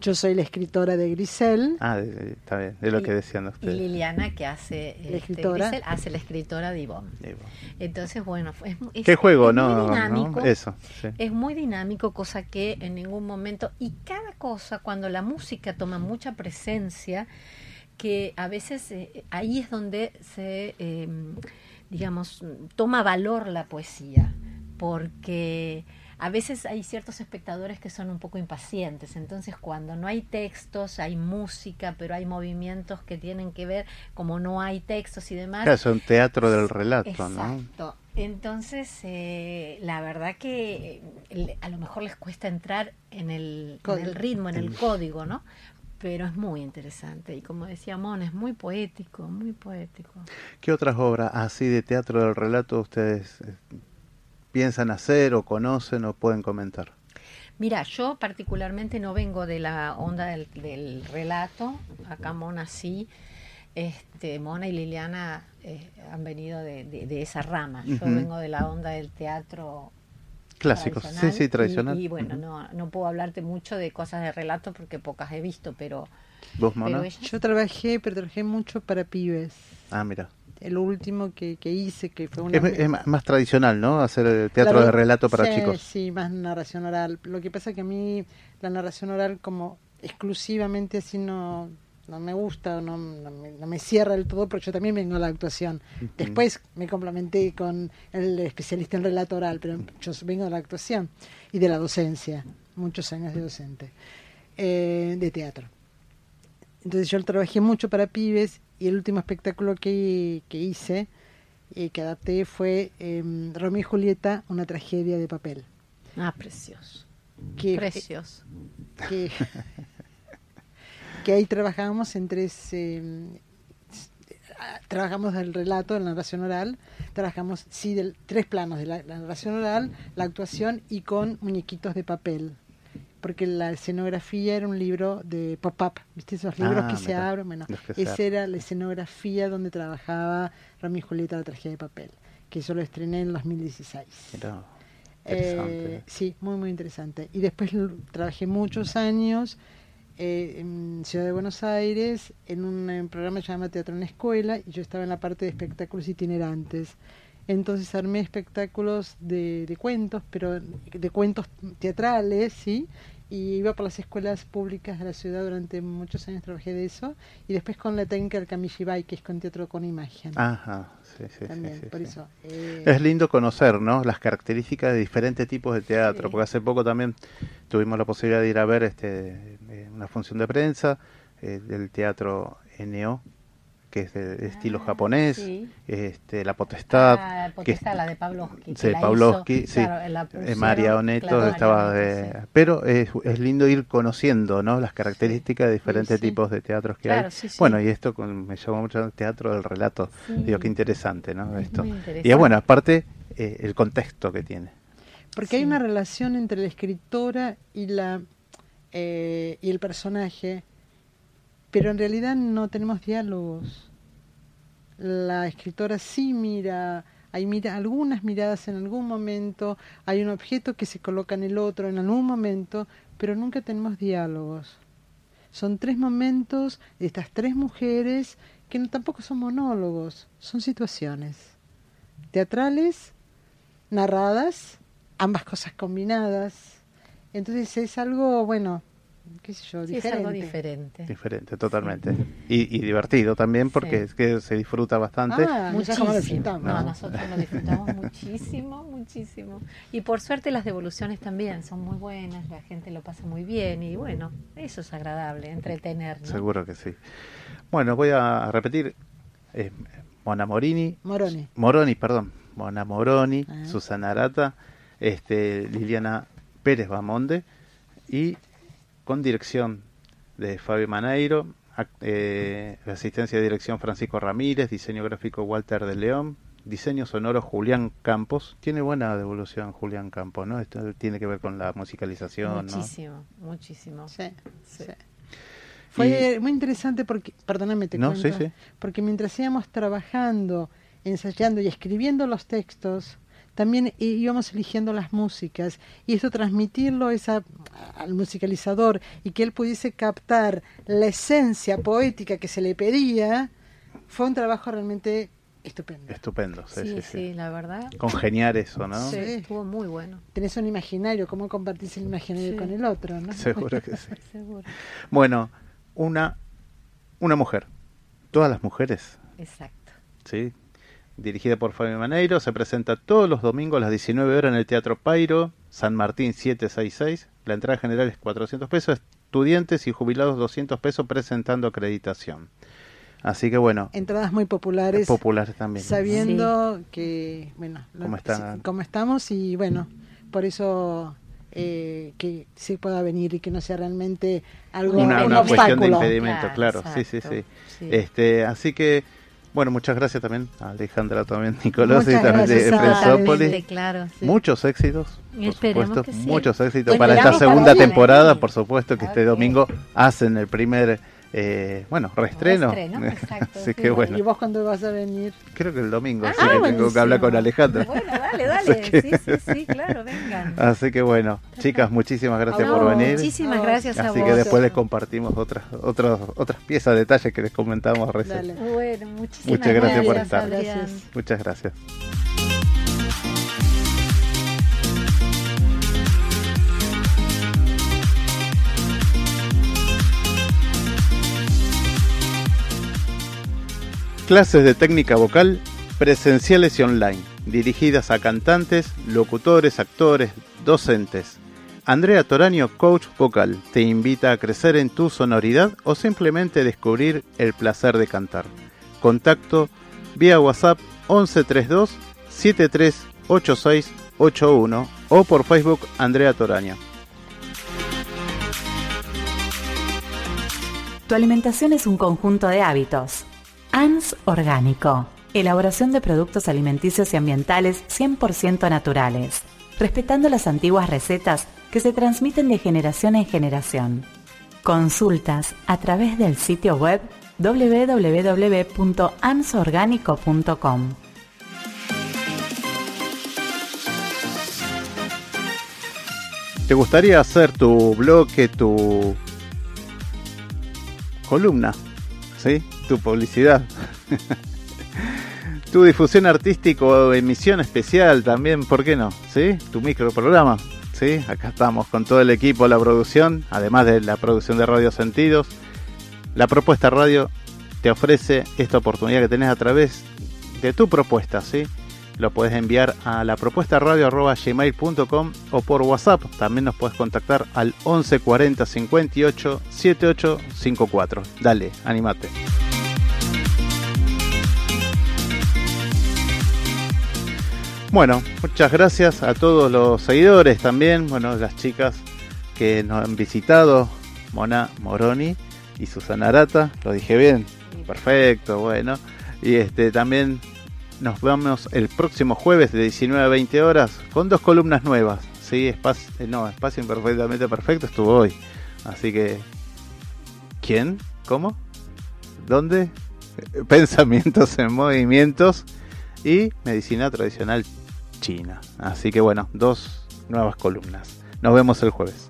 Yo soy la escritora de Grisel. Ah, de- de- está bien, es lo Y- que decían Y ustedes. Liliana, que hace este, escritora. Grisel, hace la escritora de Ivonne. Entonces, bueno, fue- es, es- ¿Qué juego, es muy no? dinámico. ¿no? Eso, sí. Es muy dinámico, cosa que en ningún momento, y cada cosa, cuando la música toma mucha presencia, que a veces eh, ahí es donde se, eh, digamos, toma valor la poesía, porque a veces hay ciertos espectadores que son un poco impacientes, entonces cuando no hay textos, hay música, pero hay movimientos que tienen que ver, como no hay textos y demás. Es un teatro del relato, ¿no? Exacto. Entonces, eh, la verdad que eh, a lo mejor les cuesta entrar en el, en el ritmo, en el El- código, ¿no? Pero es muy interesante y como decía Mon, es muy poético, muy poético. ¿Qué otras obras así de teatro del relato ustedes eh, piensan hacer o conocen o pueden comentar? Mira, yo particularmente no vengo de la onda del, del relato, acá Mona sí, este, Mona y Liliana eh, han venido de, de- de esa rama, yo vengo de la onda del teatro Clásicos, sí, tradicional sí, y- tradicional. Y, bueno, no, no puedo hablarte mucho de cosas de relato porque pocas he visto, pero... ¿Vos, Mona? pero ella- Yo trabajé, pero trabajé mucho para pibes. Ah, mira. El último que, que hice, que fue una... Es, es más más tradicional, ¿no? Hacer teatro La- de relato para sí, chicos. Sí, más narración oral. Lo que pasa que a mí la narración oral como exclusivamente así no, no me gusta, o no, no me, no me cierra del todo, porque yo también vengo a la actuación. Después me complementé con el especialista en relato oral, pero yo vengo de la actuación y de la docencia, muchos años de docente, eh, de teatro. Entonces yo trabajé mucho para pibes y el último espectáculo que, que hice, eh, que adapté, fue eh, Romeo y Julieta, una tragedia de papel. Ah, precioso. Que, Precioso. Que, que ahí trabajábamos en tres... eh, trabajamos del relato, de la narración oral, trabajamos, sí, del tres planos, de la, la narración oral, la actuación y con muñequitos de papel. Porque la escenografía era un libro de pop-up, ¿viste? Esos libros Ah, que se abren. Bueno, que esa era la escenografía donde trabajaba y Julieta, la tragedia de papel, que yo lo estrené en 2016. Mirá, Eh, sí, muy, muy interesante. Y después trabajé muchos años eh, en Ciudad de Buenos Aires en un eh, programa que se llama Teatro en la Escuela y yo estaba en la parte de espectáculos itinerantes. Entonces armé espectáculos de, de cuentos, pero de cuentos teatrales, ¿sí? Y iba por las escuelas públicas de la ciudad durante muchos años, trabajé de eso. Y después con la técnica del Kamishibai, que es con teatro con imagen. Ajá, sí, sí, También, sí, por sí. eso. eh, Es lindo conocer, ¿no? Las características de diferentes tipos de teatro, porque hace poco también tuvimos la posibilidad de ir a ver este eh, una función de prensa eh, del teatro NO, que es de, de estilo japonés, sí. este, La Potestad, Ah, que es- Potestad, la de Pavlovsky. que Sí, la Pavlovsky, hizo, sí. claro, Eh, pusieron, María Oneto claro, estaba de... Sí. Pero es, es lindo ir conociendo ¿no? las características de diferentes sí. tipos de teatros que Claro, hay. sí, sí. Bueno, y esto con- me llamó mucho el teatro del relato. Sí. Digo, qué interesante, ¿no? Esto. muy Y interesante. es bueno, aparte, eh, el contexto que tiene. Porque hay una relación entre la escritora y la eh, y el personaje, pero en realidad no tenemos diálogos. La escritora sí mira, hay mira algunas miradas en algún momento, hay un objeto que se coloca en el otro en algún momento, pero nunca tenemos diálogos. Son tres momentos de estas tres mujeres que no, tampoco son monólogos, son situaciones teatrales, narradas, ambas cosas combinadas. Entonces es algo, bueno, qué sé yo, Sí, es algo diferente. Diferente, totalmente. Y, y divertido también porque es que se disfruta bastante. Ah, lo disfrutamos. No, No. nosotros lo disfrutamos muchísimo, muchísimo. Y por suerte las devoluciones también son muy buenas, la gente lo pasa muy bien y bueno, eso es agradable, entretener, ¿no? Seguro que sí. Bueno, voy a repetir. eh, Mona Morini. Moroni. Moroni, perdón. Mona Moroni, Ah. Susana Arata, este, Liliana Pérez Bamonde y con dirección de Fabio Maneiro, eh, asistencia de dirección Francisco Ramírez, diseño gráfico Walter de León, diseño sonoro Julián Campos. Tiene buena devolución Julián Campos, ¿no? Esto tiene que ver con la musicalización, ¿no? Muchísimo, muchísimo. Sí, Sí. Fue muy interesante porque, perdóname, te No, cuento, sí, sí. porque mientras íbamos trabajando, ensayando y escribiendo los textos, también íbamos eligiendo las músicas y esto transmitirlo esa, al musicalizador y que él pudiese captar la esencia poética que se le pedía, fue un trabajo realmente estupendo. Estupendo, sí, Sí, sí, sí, sí. la verdad. Congeniar eso, ¿no? Sí, estuvo muy bueno. Tenés un imaginario, cómo compartís el imaginario Sí. con el otro, ¿no? Seguro que sí. Seguro. Bueno, una, una mujer. Todas las mujeres, Exacto. ¿sí? Dirigida por Fabio Maneiro, se presenta todos los domingos a las 19 horas en el Teatro Pairo, San Martín 766. La entrada general es 400 pesos, estudiantes y jubilados 200 pesos presentando acreditación. Así que bueno, Entradas muy populares. populares también. sabiendo que bueno lo- ¿Cómo están? sí, cómo estamos y bueno por eso eh, que se pueda venir y que no sea realmente algo una, un una cuestión de obstáculo impedimento, claro, sí, sí, sí. Este, así que, bueno, muchas gracias también a Alejandra también Nicolás y también de claro, sí. Muchos éxitos, por supuesto, que sí. muchos éxitos para esta segunda temporada, por supuesto que este domingo hacen el primer, eh, bueno, reestreno. Reestreno, exacto, así sí. que bueno, y vos cuando vas a venir creo que el domingo, Ah, así que tengo que hablar con Alejandra. Bueno, dale, Así dale. que- Sí, sí, sí, claro, vengan. Así que bueno, chicas, muchísimas gracias por venir. muchísimas gracias a Así vos. que después les compartimos otras otras otras piezas, detalles que les comentamos recién. Bueno, muchísimas Muchas gracias por gracias, estar. Muchas gracias. Clases de técnica vocal presenciales y online, dirigidas a cantantes, locutores, actores, docentes. Andrea Toraño, coach vocal, te invita a crecer en tu sonoridad o simplemente descubrir el placer de cantar. Contacto vía WhatsApp 1132 738681 o por Facebook Andrea Toraño. Tu alimentación es un conjunto de hábitos. ANS Orgánico. Elaboración de productos alimenticios y ambientales 100% naturales, respetando las antiguas recetas que se transmiten de generación en generación. Consultas a través del sitio web www.ansorgánico.com. ¿Te gustaría hacer tu bloque, tu columna? ¿Sí? Tu publicidad. tu difusión artística o emisión especial también, ¿por qué no? ¿Sí? Tu microprograma. ¿Sí? Acá estamos con todo el equipo, la producción, además de la producción de Radio Sentidos. La propuesta radio te ofrece esta oportunidad que tenés a través de tu propuesta, ¿sí? Lo puedes enviar a la propuesta gmail.com o por WhatsApp. También nos puedes contactar al 11 40 58 78 54. Dale, animate. Bueno, muchas gracias a todos los seguidores también, bueno, las chicas que nos han visitado, Mona Moroni y Susana Arata, lo dije bien, perfecto, bueno. Y este también nos vemos el próximo jueves de 19 a 20 horas con dos columnas nuevas. Sí, espacio, eh, no, espacio imperfectamente perfecto estuvo hoy. Así que, ¿quién? ¿Cómo? ¿Dónde? Pensamientos en movimientos y medicina tradicional china. Así que bueno, dos nuevas columnas. Nos vemos el jueves.